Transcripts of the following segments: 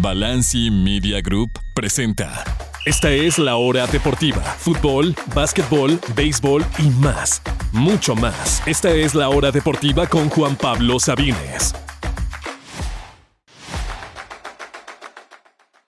Balanci Media Group presenta. Esta es la hora deportiva. Fútbol, básquetbol, béisbol y más. Mucho más. Esta es la hora deportiva con Juan Pablo Sabines.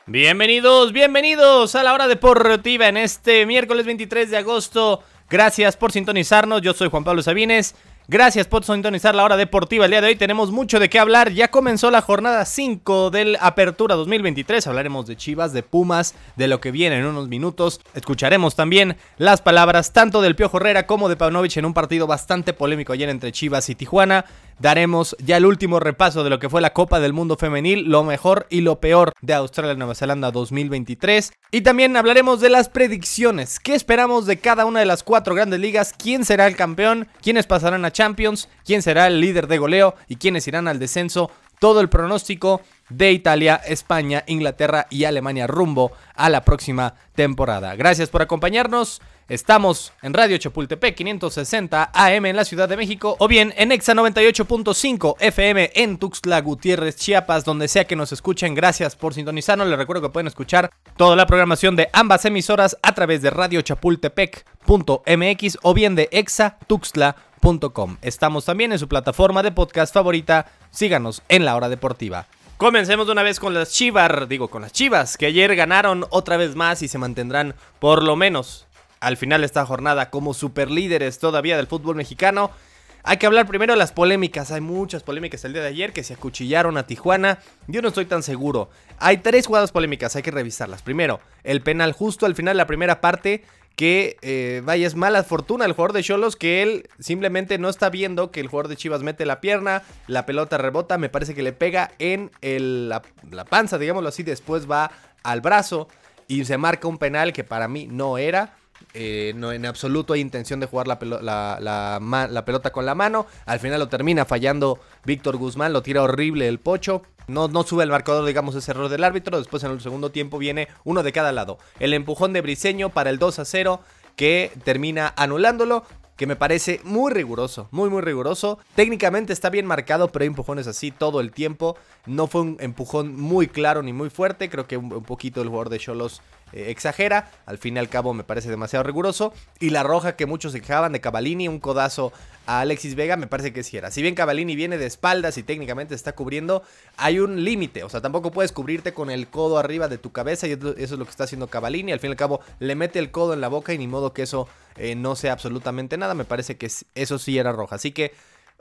Bienvenidos, bienvenidos a la hora deportiva en este miércoles 23 de agosto. Gracias por sintonizarnos. Yo soy Juan Pablo Sabines. Gracias por sintonizar la hora deportiva. El día de hoy tenemos mucho de qué hablar. Ya comenzó la jornada 5 del Apertura 2023. Hablaremos de Chivas, de Pumas, de lo que viene en unos minutos. Escucharemos también las palabras tanto del Piojo Herrera como de Paunovic en un partido bastante polémico ayer entre Chivas y Tijuana daremos ya el último repaso de lo que fue la Copa del Mundo Femenil, lo mejor y lo peor de Australia-Nueva Zelanda 2023. Y también hablaremos de las predicciones. ¿Qué esperamos de cada una de las cuatro grandes ligas? ¿Quién será el campeón? ¿Quiénes pasarán a Champions? ¿Quién será el líder de goleo? ¿Y quiénes irán al descenso? Todo el pronóstico de Italia, España, Inglaterra y Alemania rumbo a la próxima temporada. Gracias por acompañarnos. Estamos en Radio Chapultepec 560 AM en la Ciudad de México o bien en Exa 98.5 FM en Tuxtla Gutiérrez, Chiapas, donde sea que nos escuchen. Gracias por sintonizarnos. Les recuerdo que pueden escuchar toda la programación de ambas emisoras a través de radiochapultepec.mx o bien de exatuxtla.com. Estamos también en su plataforma de podcast favorita. Síganos en la hora deportiva. Comencemos de una vez con las Chivas, digo con las Chivas, que ayer ganaron otra vez más y se mantendrán por lo menos al final de esta jornada como superlíderes todavía del fútbol mexicano. Hay que hablar primero de las polémicas. Hay muchas polémicas el día de ayer que se acuchillaron a Tijuana. Yo no estoy tan seguro. Hay tres jugadas polémicas, hay que revisarlas. Primero, el penal justo al final de la primera parte. Que eh, vaya, es mala fortuna el jugador de Cholos que él simplemente no está viendo que el jugador de Chivas mete la pierna, la pelota rebota, me parece que le pega en la, la panza, digámoslo así, después va al brazo y se marca un penal que para mí no era. Eh, no, en absoluto hay intención de jugar la, la, pelota con la mano. Al final lo termina fallando Víctor Guzmán, lo tira horrible el pocho. No, no sube el marcador, digamos, ese error del árbitro. Después en el segundo tiempo viene uno de cada lado. El empujón de Briseño para el 2 a 0 que termina anulándolo que me parece muy riguroso, muy muy riguroso. Técnicamente está bien marcado, pero hay empujones así todo el tiempo. No fue un empujón muy claro ni muy fuerte, creo que un, un poquito el jugador de Cholos eh, exagera. Al fin y al cabo me parece demasiado riguroso. Y la roja que muchos se quejaban de Cavalini, un codazo a Alexis Vega, me parece que sí era. Si bien Cavalini viene de espaldas y técnicamente está cubriendo, hay un límite. O sea, tampoco puedes cubrirte con el codo arriba de tu cabeza y eso es lo que está haciendo Cavalini. Al fin y al cabo le mete el codo en la boca y ni modo que eso eh, no sea absolutamente nada. Me parece que eso sí era roja. Así que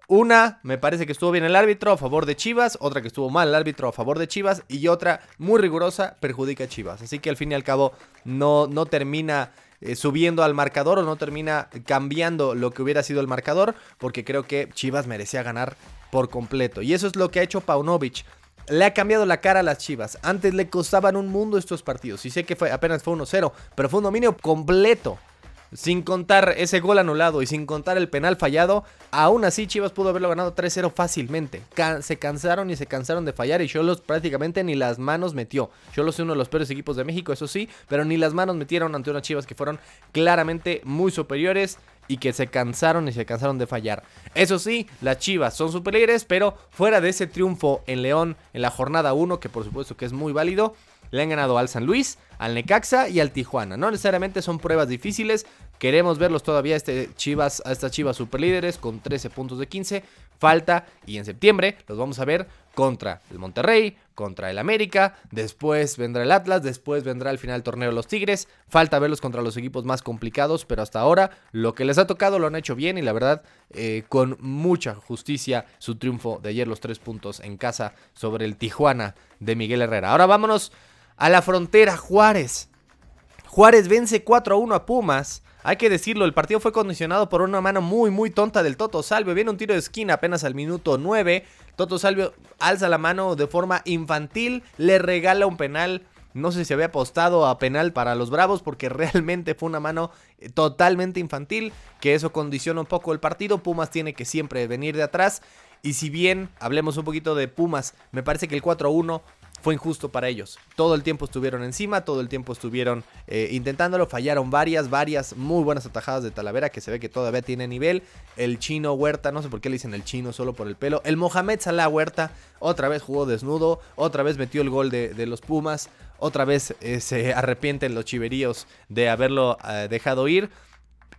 una, me parece que estuvo bien el árbitro a favor de Chivas, otra que estuvo mal el árbitro a favor de Chivas y otra muy rigurosa perjudica a Chivas. Así que al fin y al cabo no, no termina eh, subiendo al marcador o no termina cambiando lo que hubiera sido el marcador porque creo que Chivas merecía ganar por completo. Y eso es lo que ha hecho Paunovic. Le ha cambiado la cara a las Chivas. Antes le costaban un mundo estos partidos. Y sé que fue, apenas fue 1-0, pero fue un dominio completo. Sin contar ese gol anulado y sin contar el penal fallado, aún así Chivas pudo haberlo ganado 3-0 fácilmente. se cansaron y se cansaron de fallar y Cholos prácticamente ni las manos metió. Cholos es uno de los peores equipos de México, eso sí, pero ni las manos metieron ante unas Chivas que fueron claramente muy superiores y que se cansaron y se cansaron de fallar. Eso sí, las Chivas son superiores, pero fuera de ese triunfo en León en la jornada 1, que por supuesto que es muy válido, le han ganado al San Luis, al Necaxa y al Tijuana. No necesariamente son pruebas difíciles. Queremos verlos todavía este Chivas, a estas Chivas superlíderes con 13 puntos de 15. Falta y en septiembre los vamos a ver contra el Monterrey, contra el América, después vendrá el Atlas, después vendrá el final del torneo los Tigres. Falta verlos contra los equipos más complicados, pero hasta ahora lo que les ha tocado lo han hecho bien y la verdad eh, con mucha justicia su triunfo de ayer los tres puntos en casa sobre el Tijuana de Miguel Herrera. Ahora vámonos a la frontera Juárez. Juárez vence 4 a 1 a Pumas. Hay que decirlo, el partido fue condicionado por una mano muy, muy tonta del Toto Salvio. Viene un tiro de esquina apenas al minuto 9. Toto Salvio alza la mano de forma infantil, le regala un penal. No sé si había apostado a penal para los Bravos porque realmente fue una mano eh, totalmente infantil, que eso condiciona un poco el partido. Pumas tiene que siempre venir de atrás. Y si bien hablemos un poquito de Pumas, me parece que el 4-1 fue injusto para ellos. Todo el tiempo estuvieron encima, todo el tiempo estuvieron eh, intentándolo, fallaron varias, varias muy buenas atajadas de Talavera que se ve que todavía tiene nivel. El chino Huerta, no sé por qué le dicen el chino solo por el pelo. El Mohamed Salah Huerta otra vez jugó desnudo, otra vez metió el gol de, los Pumas, otra vez eh, se arrepienten los chiveríos de haberlo eh, dejado ir.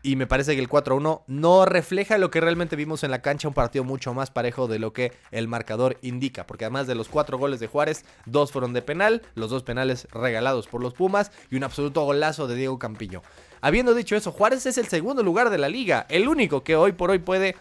Y me parece que el 4-1 no refleja lo que realmente vimos en la cancha, un partido mucho más parejo de lo que el marcador indica. Porque además de los cuatro goles de Juárez, dos fueron de penal, los dos penales regalados por los Pumas y un absoluto golazo de Diego Campillo. Habiendo dicho eso, Juárez es el segundo lugar de la liga, el único que hoy por hoy puede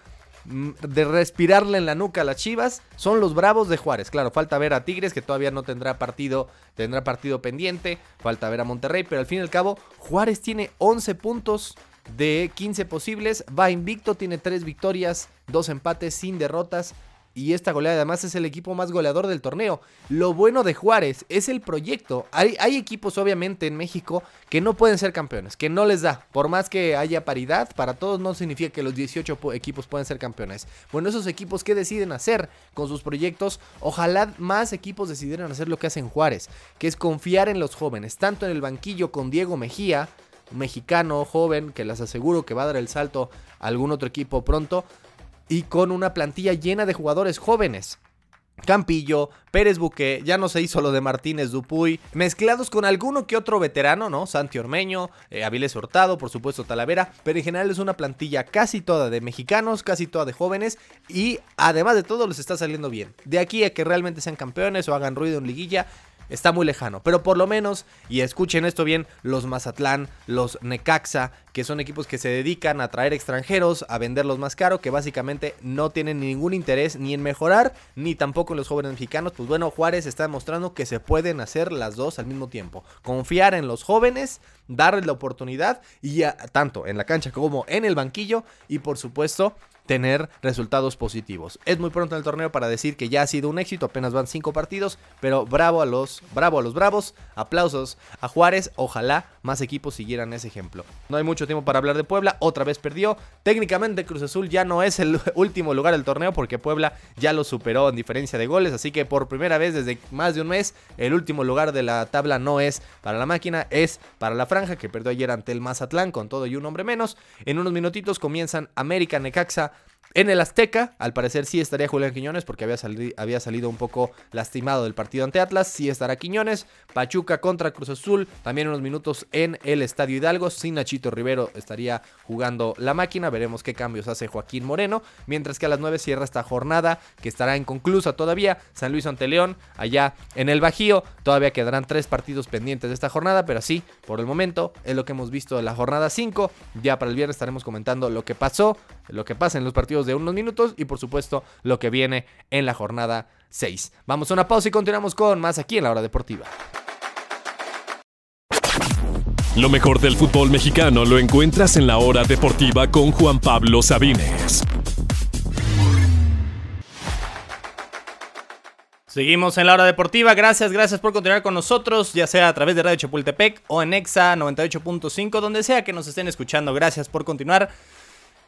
mm, de respirarle en la nuca a las Chivas son los Bravos de Juárez. Claro, falta ver a Tigres que todavía no tendrá partido, tendrá partido pendiente, falta ver a Monterrey, pero al fin y al cabo Juárez tiene 11 puntos de 15 posibles, va invicto, tiene 3 victorias, 2 empates sin derrotas. Y esta goleada además es el equipo más goleador del torneo. Lo bueno de Juárez es el proyecto. Hay, hay, equipos obviamente en México que no pueden ser campeones, que no les da. Por más que haya paridad, para todos no significa que los 18 equipos pueden ser campeones. Bueno, esos equipos que deciden hacer con sus proyectos, ojalá más equipos decidieran hacer lo que hacen Juárez, que es confiar en los jóvenes, tanto en el banquillo con Diego Mejía, mexicano joven que les aseguro que va a dar el salto a algún otro equipo pronto y con una plantilla llena de jugadores jóvenes. Campillo, Pérez Buque, ya no se hizo lo de Martínez Dupuy, mezclados con alguno que otro veterano, ¿no? Santi Ormeño, eh, Avilés Hurtado, por supuesto Talavera, pero en general es una plantilla casi toda de mexicanos, casi toda de jóvenes y además de todo les está saliendo bien. De aquí a que realmente sean campeones o hagan ruido en liguilla, está muy lejano. Pero por lo menos, y escuchen esto bien, los Mazatlán, los Necaxa, que son equipos que se dedican a traer extranjeros, a venderlos más caro, que básicamente no tienen ningún interés ni en mejorar, ni tampoco en los jóvenes mexicanos. Pues bueno, Juárez está demostrando que se pueden hacer las dos al mismo tiempo. Confiar en los jóvenes, darles la oportunidad, y tanto en la cancha como en el banquillo, y por supuesto tener resultados positivos. Es muy pronto en el torneo para decir que ya ha sido un éxito, apenas van cinco partidos, pero bravo a los, bravo a los bravos, aplausos a Juárez, ojalá más equipos siguieran ese ejemplo. No hay mucho tiempo para hablar de Puebla, otra vez perdió. Técnicamente Cruz Azul ya no es el último lugar del torneo porque Puebla ya lo superó en diferencia de goles, así que por primera vez desde más de un mes el último lugar de la tabla no es para la máquina, es para la franja que perdió ayer ante el Mazatlán con todo y un hombre menos. En unos minutitos comienzan América, Necaxa, en el Azteca, al parecer sí estaría Julián Quiñones porque había, había, salido un poco lastimado del partido ante Atlas. Sí estará Quiñones. Pachuca contra Cruz Azul. También unos minutos en el Estadio Hidalgo. Sin Nachito Rivero estaría jugando la máquina. Veremos qué cambios hace Joaquín Moreno. Mientras que a las 9 cierra esta jornada que estará inconclusa todavía. San Luis ante León, allá en el Bajío. Todavía quedarán tres partidos pendientes de esta jornada. Pero sí, por el momento es lo que hemos visto de la jornada 5. Ya para el viernes estaremos comentando lo que pasó, lo que pasa en los partidos de unos minutos y por supuesto lo que viene en la jornada 6. Vamos a una pausa y continuamos con más aquí en la hora deportiva. Lo mejor del fútbol mexicano lo encuentras en la hora deportiva con Juan Pablo Sabines. Seguimos en la hora deportiva. Gracias, gracias por continuar con nosotros, ya sea a través de Radio Chapultepec o en Exa 98.5, donde sea que nos estén escuchando. Gracias por continuar.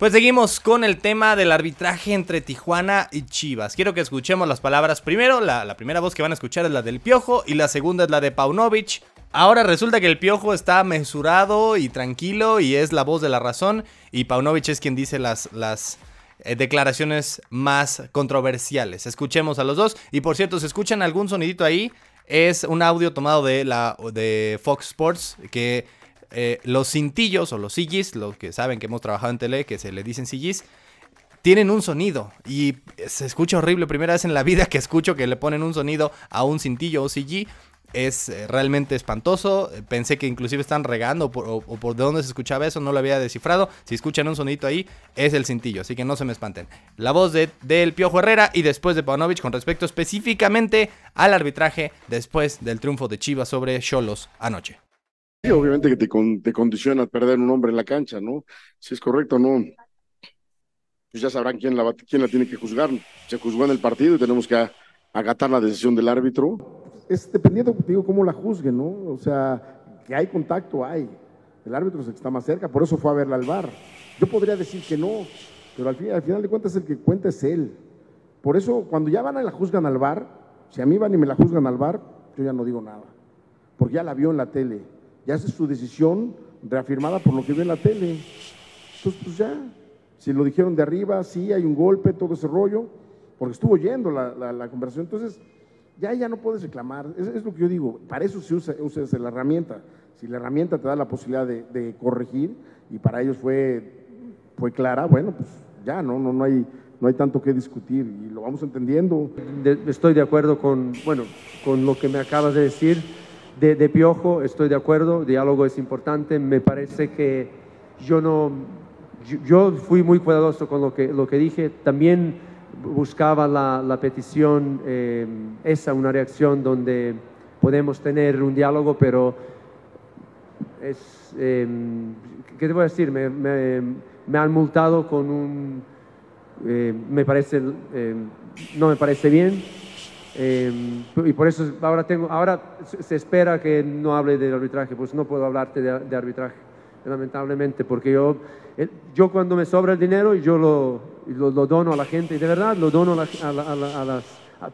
Pues seguimos con el tema del arbitraje entre Tijuana y Chivas. Quiero que escuchemos las palabras. Primero, la, primera voz que van a escuchar es la del Piojo y la segunda es la de Paunovic. Ahora resulta que el Piojo está mesurado y tranquilo y es la voz de la razón y Paunovic es quien dice las, las eh, declaraciones más controversiales. Escuchemos a los dos y por cierto, si escuchan algún sonidito ahí, es un audio tomado de, la, de Fox Sports que eh, los cintillos o los sillis, los que saben que hemos trabajado en tele, que se le dicen sillis, tienen un sonido y se escucha horrible. Primera vez en la vida que escucho que le ponen un sonido a un cintillo o CG. Es eh, realmente espantoso. Pensé que inclusive están regando o, por de dónde se escuchaba eso, no lo había descifrado. Si escuchan un sonidito ahí, es el cintillo, así que no se me espanten. La voz de, del Piojo Herrera y después de Paunovic con respecto específicamente al arbitraje después del triunfo de Chivas sobre Cholos anoche. Sí, obviamente que te, te condiciona perder un hombre en la cancha, ¿no? Si es correcto o no, pues ya sabrán quién la, quién la tiene que juzgar. Se juzgó en el partido y tenemos que agatar la decisión del árbitro. Es dependiendo, digo, cómo la juzguen, ¿no? O sea, que hay contacto, hay. El árbitro es el que está más cerca, por eso fue a verla al bar. Yo podría decir que no, pero al, al final de cuentas el que cuenta es él. Por eso, cuando ya van a la juzgan al bar, si a mí van y me la juzgan al bar, yo ya no digo nada, porque ya la vio en la tele, ya hace su decisión reafirmada por lo que vio en la tele. Entonces, pues ya, si lo dijeron de arriba, sí, hay un golpe, todo ese rollo, porque estuvo oyendo la, la, conversación. Entonces, ya ya no puedes reclamar. Es, lo que yo digo, para eso se usa, usa la herramienta. Si la herramienta te da la posibilidad de, de corregir, y para ellos fue, fue clara, bueno, pues ya, no, no, no hay no hay tanto que discutir y lo vamos entendiendo. estoy de acuerdo con, bueno, con lo que me acabas de decir. De, de, Piojo, estoy de acuerdo, diálogo es importante. Me parece que yo no, yo, fui muy cuidadoso con lo que, lo que dije. También buscaba la, petición, eh, esa, una reacción donde podemos tener un diálogo, pero es, eh, ¿qué te voy a decir? Me, me, me han multado con un eh, me parece, eh, no me parece bien. Eh, y por eso ahora, tengo, ahora se espera que no hable del arbitraje, pues no puedo hablarte de, arbitraje, lamentablemente, porque yo, yo cuando me sobra el dinero yo lo, lo, dono a la gente, y de verdad lo dono a, las,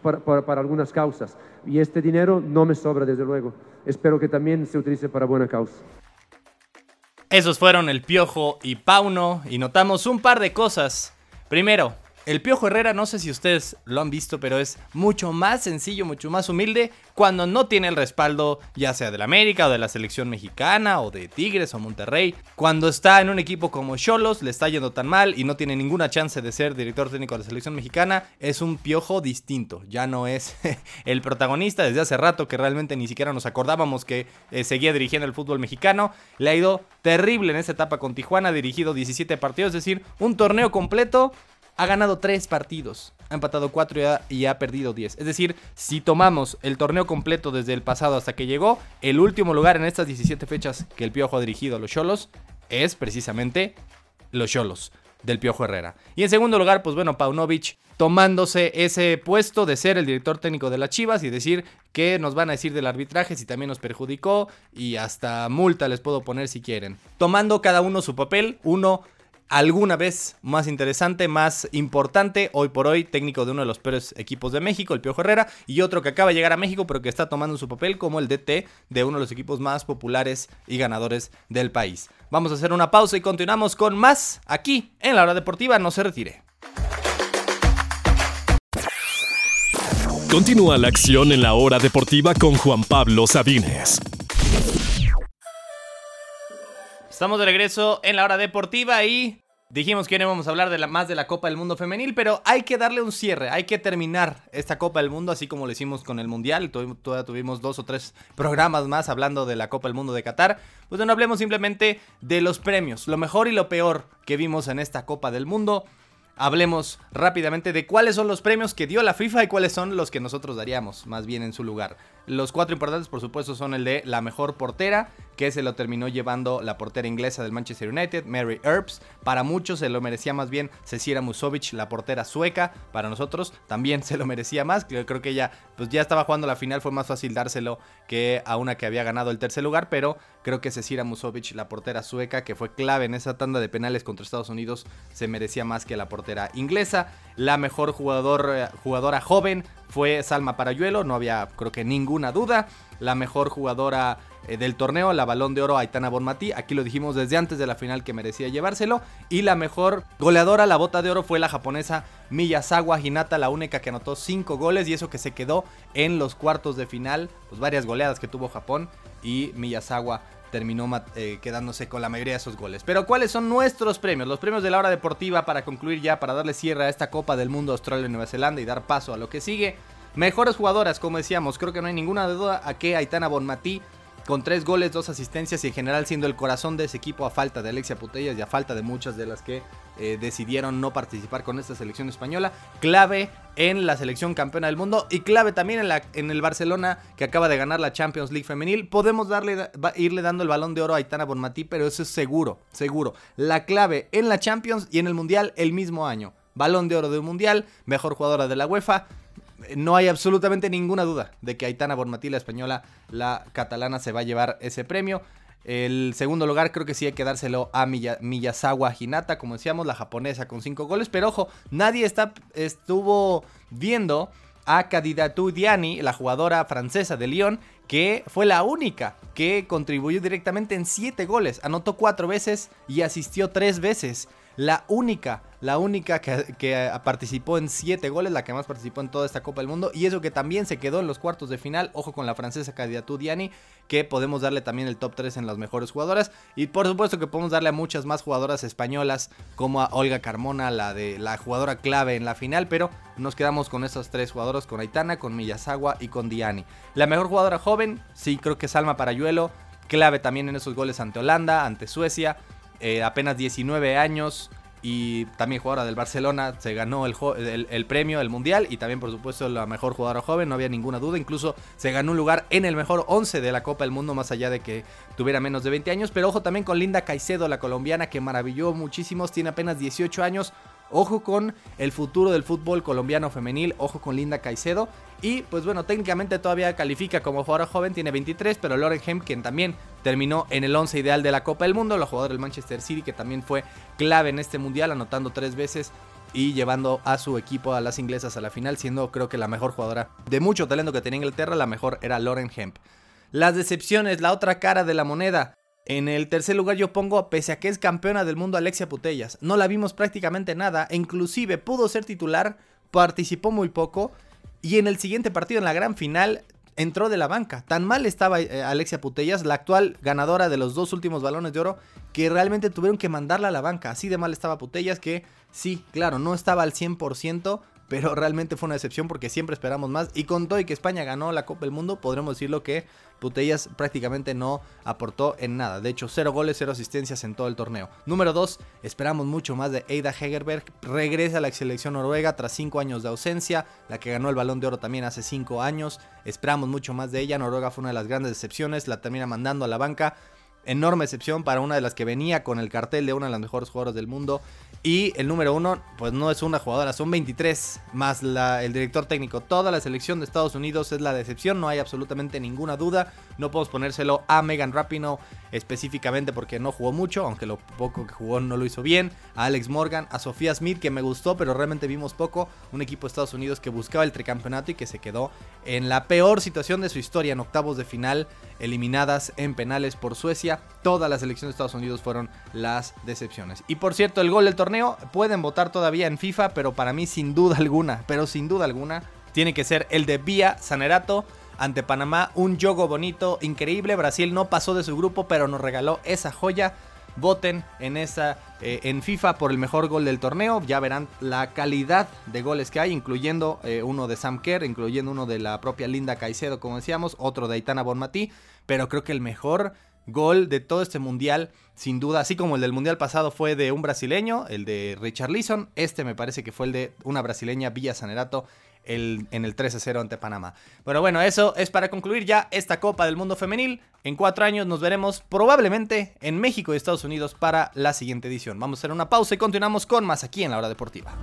para, para, algunas causas. Y este dinero no me sobra, desde luego. Espero que también se utilice para buena causa. Esos fueron el Piojo y Pauno, y notamos un par de cosas Primero, el Piojo Herrera, no sé si ustedes lo han visto, pero es mucho más sencillo, mucho más humilde cuando no tiene el respaldo ya sea del América o de la selección mexicana o de Tigres o Monterrey. Cuando está en un equipo como Cholos, le está yendo tan mal y no tiene ninguna chance de ser director técnico de la selección mexicana, es un Piojo distinto. Ya no es el protagonista desde hace rato que realmente ni siquiera nos acordábamos que eh, seguía dirigiendo el fútbol mexicano. Le ha ido terrible en esta etapa con Tijuana, dirigido 17 partidos, es decir, un torneo completo ha ganado 3 partidos, ha empatado 4 y ha, perdido 10. Es decir, si tomamos el torneo completo desde el pasado hasta que llegó, el último lugar en estas 17 fechas que el Piojo ha dirigido a los Cholos es precisamente los Cholos del Piojo Herrera. Y en segundo lugar, pues bueno, Paunovic tomándose ese puesto de ser el director técnico de las Chivas y decir que nos van a decir del arbitraje si también nos perjudicó y hasta multa les puedo poner si quieren. Tomando cada uno su papel, uno alguna vez más interesante, más importante, hoy por hoy técnico de uno de los peores equipos de México, el Piojo Herrera, y otro que acaba de llegar a México pero que está tomando su papel como el DT de uno de los equipos más populares y ganadores del país. Vamos a hacer una pausa y continuamos con más aquí en la hora deportiva, no se retire. Continúa la acción en la hora deportiva con Juan Pablo Sabines. Estamos de regreso en la hora deportiva y dijimos que no íbamos a hablar de más de la Copa del Mundo femenil, pero hay que darle un cierre, hay que terminar esta Copa del Mundo así como lo hicimos con el Mundial. Todavía tuvimos dos o tres programas más hablando de la Copa del Mundo de Qatar. Pues no hablemos simplemente de los premios, lo mejor y lo peor que vimos en esta Copa del Mundo hablemos rápidamente de cuáles son los premios que dio la FIFA y cuáles son los que nosotros daríamos más bien en su lugar. Los cuatro importantes, por supuesto, son el de la mejor portera, que se lo terminó llevando la portera inglesa del Manchester United, Mary Earps. Para muchos se lo merecía más bien Cecilia Musovic, la portera sueca. Para nosotros también se lo merecía más. Creo que ella pues ya estaba jugando la final, fue más fácil dárselo que a una que había ganado el tercer lugar, pero creo que Cecilia Musovic, la portera sueca, que fue clave en esa tanda de penales contra Estados Unidos, se merecía más que la portera inglesa. La mejor jugador, eh, jugadora joven fue Salma Parayuelo, no había creo que ninguna duda. La mejor jugadora eh, del torneo, la balón de oro Aitana Bonmatí, aquí lo dijimos desde antes de la final que merecía llevárselo. Y la mejor goleadora, la bota de oro, fue la japonesa Miyazawa Hinata, la única que anotó 5 goles y eso que se quedó en los cuartos de final, pues varias goleadas que tuvo Japón y Miyazawa terminó eh, quedándose con la mayoría de esos goles. Pero ¿cuáles son nuestros premios? Los premios de la hora deportiva para concluir ya, para darle cierre a esta Copa del Mundo Australia y Nueva Zelanda y dar paso a lo que sigue. Mejores jugadoras, como decíamos, creo que no hay ninguna duda a que Aitana Bonmatí con tres goles, dos asistencias y en general siendo el corazón de ese equipo a falta de Alexia Putellas y a falta de muchas de las que eh, decidieron no participar con esta selección española. Clave en la selección campeona del mundo y clave también en, la, en el Barcelona que acaba de ganar la Champions League femenil. Podemos darle, irle dando el balón de oro a Aitana Bonmatí, pero eso es seguro, seguro. La clave en la Champions y en el Mundial el mismo año. Balón de oro de un Mundial, mejor jugadora de la UEFA no hay absolutamente ninguna duda de que Aitana Bonmatí, la española, la catalana, se va a llevar ese premio. El segundo lugar creo que sí hay que dárselo a Miyazawa Hinata, como decíamos, la japonesa con cinco goles. Pero ojo, nadie está, estuvo viendo a Cadidatou Diani, la jugadora francesa de Lyon, que fue la única que contribuyó directamente en 7 goles. Anotó 4 veces y asistió 3 veces. La única, la única que, participó en 7 goles, la que más participó en toda esta Copa del Mundo. Y eso que también se quedó en los cuartos de final. Ojo con la francesa Cadidatou Diani, que podemos darle también el top 3 en las mejores jugadoras. Y por supuesto que podemos darle a muchas más jugadoras españolas, como a Olga Carmona, la de la jugadora clave en la final. Pero nos quedamos con esos tres jugadores, con Aitana, con Miyazawa y con Diani. La mejor jugadora joven, sí, creo que es Alma Parayuelo. Clave también en esos goles ante Holanda, ante Suecia. Eh, apenas 19 años y también jugadora del Barcelona, se ganó el, premio, el Mundial y también por supuesto la mejor jugadora joven, no había ninguna duda, incluso se ganó un lugar en el mejor 11 de la Copa del Mundo más allá de que tuviera menos de 20 años, pero ojo también con Linda Caicedo, la colombiana que maravilló muchísimos, tiene apenas 18 años, Ojo con el futuro del fútbol colombiano femenil, ojo con Linda Caicedo. Y pues bueno, técnicamente todavía califica como jugadora joven, tiene 23, pero Lauren Hem, quien también terminó en el 11 ideal de la Copa del Mundo, la jugadora del Manchester City, que también fue clave en este mundial, anotando tres veces y llevando a su equipo a las inglesas a la final, siendo creo que la mejor jugadora de mucho talento que tenía Inglaterra, la mejor era Lauren Hemp. Las decepciones, la otra cara de la moneda. En el tercer lugar yo pongo, pese a que es campeona del mundo Alexia Putellas. No la vimos prácticamente nada, e inclusive pudo ser titular, participó muy poco y en el siguiente partido, en la gran final, entró de la banca. Tan mal estaba eh, Alexia Putellas, la actual ganadora de los dos últimos balones de oro, que realmente tuvieron que mandarla a la banca. Así de mal estaba Putellas que sí, claro, no estaba al 100%, pero realmente fue una decepción porque siempre esperamos más. Y con todo y que España ganó la Copa del Mundo, podremos decirlo que Putellas prácticamente no aportó en nada. De hecho, cero goles, cero asistencias en todo el torneo. Número 2, esperamos mucho más de Eida Hegerberg. Regresa a la selección noruega tras 5 años de ausencia, la que ganó el balón de oro también hace 5 años. Esperamos mucho más de ella. Noruega fue una de las grandes decepciones, la termina mandando a la banca enorme excepción para una de las que venía con el cartel de una de las mejores jugadoras del mundo. Y el número uno, pues no es una jugadora, son 23 más la, el director técnico. Toda la selección de Estados Unidos es la decepción, no hay absolutamente ninguna duda. No podemos ponérselo a Megan Rapinoe específicamente porque no jugó mucho, aunque lo poco que jugó no lo hizo bien. A Alex Morgan, a Sofía Smith, que me gustó, pero realmente vimos poco. Un equipo de Estados Unidos que buscaba el tricampeonato y que se quedó en la peor situación de su historia en octavos de final, eliminadas en penales por Suecia. Todas las selecciones de Estados Unidos fueron las decepciones. Y por cierto, el gol del torneo pueden votar todavía en FIFA, pero para mí sin duda alguna, pero sin duda alguna, tiene que ser el de Vía Sanerato ante Panamá. Un juego bonito, increíble. Brasil no pasó de su grupo, pero nos regaló esa joya. Voten en esa eh, en FIFA por el mejor gol del torneo. Ya verán la calidad de goles que hay, incluyendo eh, uno de Sam Kerr, incluyendo uno de la propia Linda Caicedo, como decíamos, otro de Aitana Bonmatí. Pero creo que el mejor gol de todo este mundial, sin duda, así como el del mundial pasado fue de un brasileño, el de Richard Leeson, este me parece que fue el de una brasileña, Villa Sanerato, en el 13-0 ante Panamá. Pero bueno, eso es para concluir ya esta Copa del Mundo Femenil. En cuatro años nos veremos probablemente en México y Estados Unidos para la siguiente edición. Vamos a hacer una pausa y continuamos con más aquí en la hora deportiva.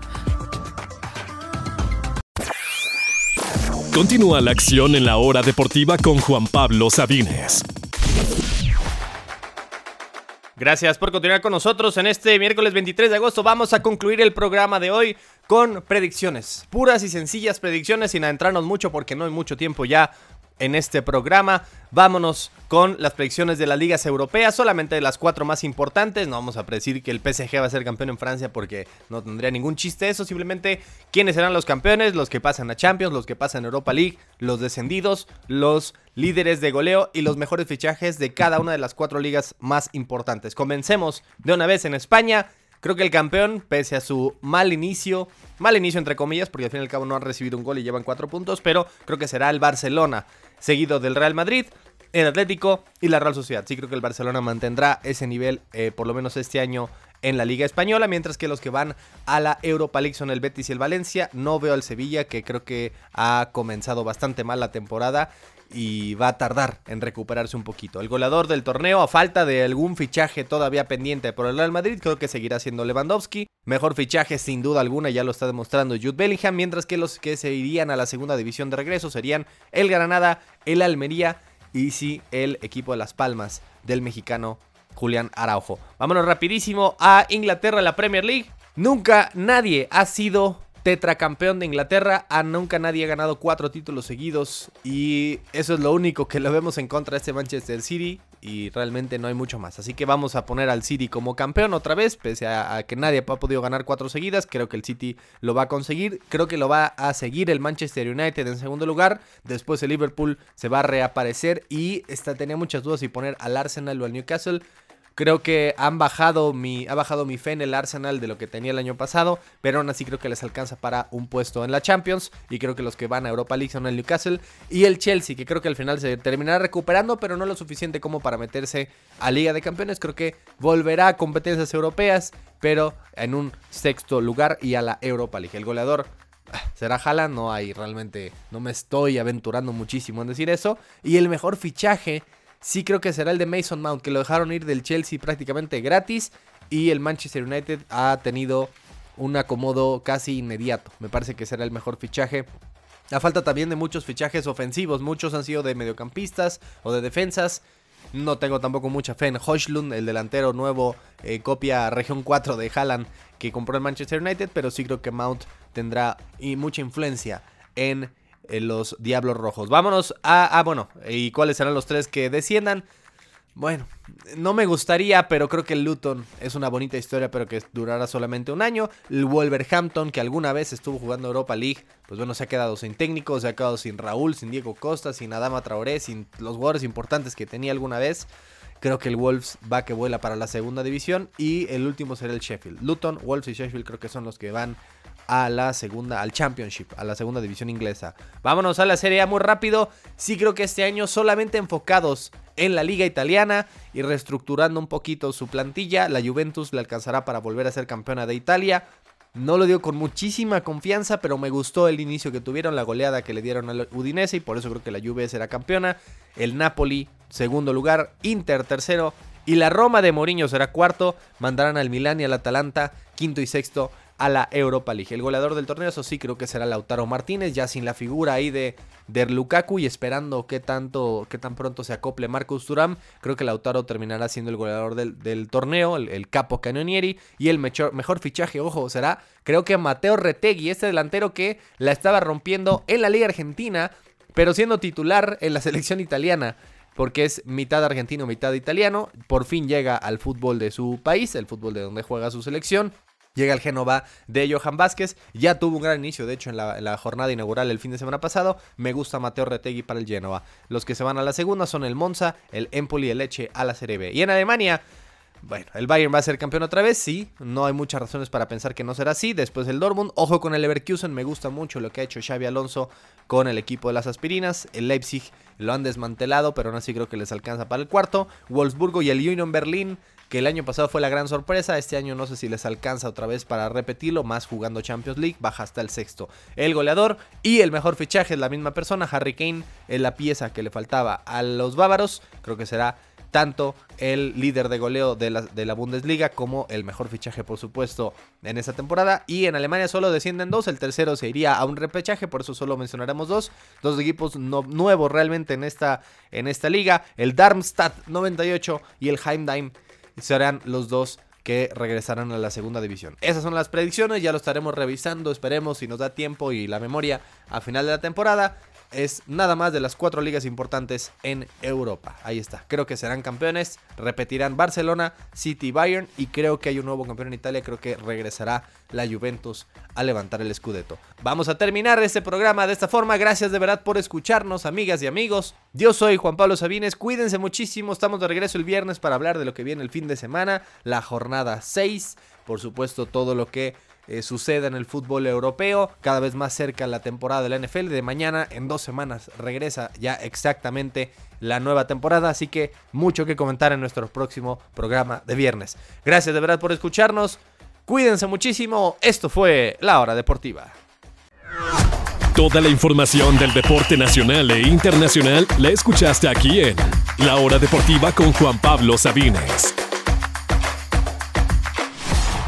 Continúa la acción en la hora deportiva con Juan Pablo Sabines. Gracias por continuar con nosotros en este miércoles 23 de agosto. Vamos a concluir el programa de hoy con predicciones, puras y sencillas predicciones sin adentrarnos mucho porque no hay mucho tiempo ya en este programa. Vámonos con las predicciones de las ligas europeas, solamente de las cuatro más importantes. No vamos a predecir que el PSG va a ser campeón en Francia porque no tendría ningún chiste eso. Simplemente quiénes serán los campeones, los que pasan a Champions, los que pasan a Europa League, los descendidos, los líderes de goleo y los mejores fichajes de cada una de las cuatro ligas más importantes. Comencemos de una vez en España. Creo que el campeón, pese a su mal inicio, mal inicio entre comillas, porque al fin y al cabo no han recibido un gol y llevan cuatro puntos, pero creo que será el Barcelona, seguido del Real Madrid, el Atlético y la Real Sociedad. Sí creo que el Barcelona mantendrá ese nivel, eh, por lo menos este año, en la Liga Española, mientras que los que van a la Europa League son el Betis y el Valencia. No veo al Sevilla, que creo que ha comenzado bastante mal la temporada y va a tardar en recuperarse un poquito. El goleador del torneo, a falta de algún fichaje todavía pendiente por el Real Madrid, creo que seguirá siendo Lewandowski. Mejor fichaje sin duda alguna, ya lo está demostrando Jude Bellingham, mientras que los que se irían a la segunda división de regreso serían el Granada, el Almería y sí el equipo de Las Palmas del mexicano Julián Araujo. Vámonos rapidísimo a Inglaterra, la Premier League. Nunca nadie ha sido tetracampeón de Inglaterra. A nunca nadie ha ganado cuatro títulos seguidos. Y eso es lo único que lo vemos en contra de este Manchester City. Y realmente no hay mucho más. Así que vamos a poner al City como campeón otra vez. Pese a, que nadie ha podido ganar cuatro seguidas. Creo que el City lo va a conseguir. Creo que lo va a seguir el Manchester United en segundo lugar. Después el Liverpool se va a reaparecer. Y esta, tenía muchas dudas si poner al Arsenal o al Newcastle. Creo que han bajado mi, ha bajado mi fe en el Arsenal de lo que tenía el año pasado, pero aún así creo que les alcanza para un puesto en la Champions y creo que los que van a Europa League son el Newcastle y el Chelsea, que creo que al final se terminará recuperando, pero no lo suficiente como para meterse a Liga de Campeones. Creo que volverá a competencias europeas, pero en un sexto lugar y a la Europa League. El goleador ah, será Haaland, no hay realmente, no me estoy aventurando muchísimo en decir eso. Y el mejor fichaje Sí creo que será el de Mason Mount, que lo dejaron ir del Chelsea prácticamente gratis. Y el Manchester United ha tenido un acomodo casi inmediato. Me parece que será el mejor fichaje. A falta también de muchos fichajes ofensivos. Muchos han sido de mediocampistas o de defensas. No tengo tampoco mucha fe en Hojlund, el delantero nuevo, eh, copia región 4 de Haaland que compró el Manchester United. Pero sí creo que Mount tendrá mucha influencia en los Diablos Rojos. Vámonos a, bueno, ¿y cuáles serán los tres que desciendan? Bueno, no me gustaría, pero creo que el Luton es una bonita historia, pero que durará solamente un año. El Wolverhampton, que alguna vez estuvo jugando Europa League, pues bueno, se ha quedado sin técnico, se ha quedado sin Raúl, sin Diego Costa, sin Adama Traoré, sin los jugadores importantes que tenía alguna vez. Creo que el Wolves va que vuela para la segunda división. Y el último será el Sheffield. Luton, Wolves y Sheffield creo que son los que van a la segunda, al Championship, a la segunda división inglesa. Vámonos a la Serie A muy rápido. Sí creo que este año solamente enfocados en la liga italiana y reestructurando un poquito su plantilla, la Juventus le alcanzará para volver a ser campeona de Italia. No lo digo con muchísima confianza, pero me gustó el inicio que tuvieron, la goleada que le dieron al Udinese y por eso creo que la Juve será campeona. El Napoli, segundo lugar, Inter tercero y la Roma de Mourinho será cuarto. Mandarán al Milán y al Atalanta, quinto y sexto a la Europa League. El goleador del torneo, eso sí, creo que será Lautaro Martínez, ya sin la figura ahí de, de Lukaku y esperando que tanto, que tan pronto se acople Marcus Thuram. Creo que Lautaro terminará siendo el goleador del, torneo, el, capo Canonieri. Y el mejor, mejor fichaje, ojo, será creo que Mateo Retegui, este delantero que la estaba rompiendo en la Liga Argentina, pero siendo titular en la selección italiana porque es mitad argentino, mitad italiano. Por fin llega al fútbol de su país, el fútbol de donde juega su selección. Llega el Génova de Johan Vázquez. Ya tuvo un gran inicio, de hecho, en la, jornada inaugural el fin de semana pasado. Me gusta Mateo Retegui para el Génova. Los que se van a la segunda son el Monza, el Empoli y el Leche a la Serie B. Y en Alemania, bueno, el Bayern va a ser campeón otra vez, sí. No hay muchas razones para pensar que no será así. Después el Dortmund. Ojo con el Leverkusen. Me gusta mucho lo que ha hecho Xavi Alonso con el equipo de las aspirinas. El Leipzig lo han desmantelado, pero aún así creo que les alcanza para el cuarto. Wolfsburgo y el Union Berlin que el año pasado fue la gran sorpresa. Este año no sé si les alcanza otra vez para repetirlo, más jugando Champions League, baja hasta el sexto. El goleador y el mejor fichaje es la misma persona, Harry Kane, es la pieza que le faltaba a los bávaros. Creo que será tanto el líder de goleo de la, de la, Bundesliga como el mejor fichaje, por supuesto, en esta temporada. Y en Alemania solo descienden dos, el tercero se iría a un repechaje, por eso solo mencionaremos dos. Dos equipos nuevos realmente en esta, en esta liga, el Darmstadt 98 y el Heimdall serán los dos que regresarán a la segunda división. Esas son las predicciones, ya lo estaremos revisando, esperemos si nos da tiempo y la memoria a final de la temporada es nada más de las cuatro ligas importantes en Europa. Ahí está. Creo que serán campeones. Repetirán Barcelona, City, Bayern. Y creo que hay un nuevo campeón en Italia. Creo que regresará la Juventus a levantar el Scudetto. Vamos a terminar este programa de esta forma. Gracias de verdad por escucharnos, amigas y amigos. Yo soy Juan Pablo Sabines. Cuídense muchísimo. Estamos de regreso el viernes para hablar de lo que viene el fin de semana. La jornada 6. Por supuesto, todo lo que eh, suceda en el fútbol europeo. Cada vez más cerca la temporada de la NFL. De mañana, en dos semanas, regresa ya exactamente la nueva temporada. Así que mucho que comentar en nuestro próximo programa de viernes. Gracias de verdad por escucharnos. Cuídense muchísimo. Esto fue La Hora Deportiva. Toda la información del deporte nacional e internacional la escuchaste aquí en La Hora Deportiva con Juan Pablo Sabines.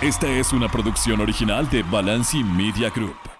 Esta es una producción original de Balanci Media Group.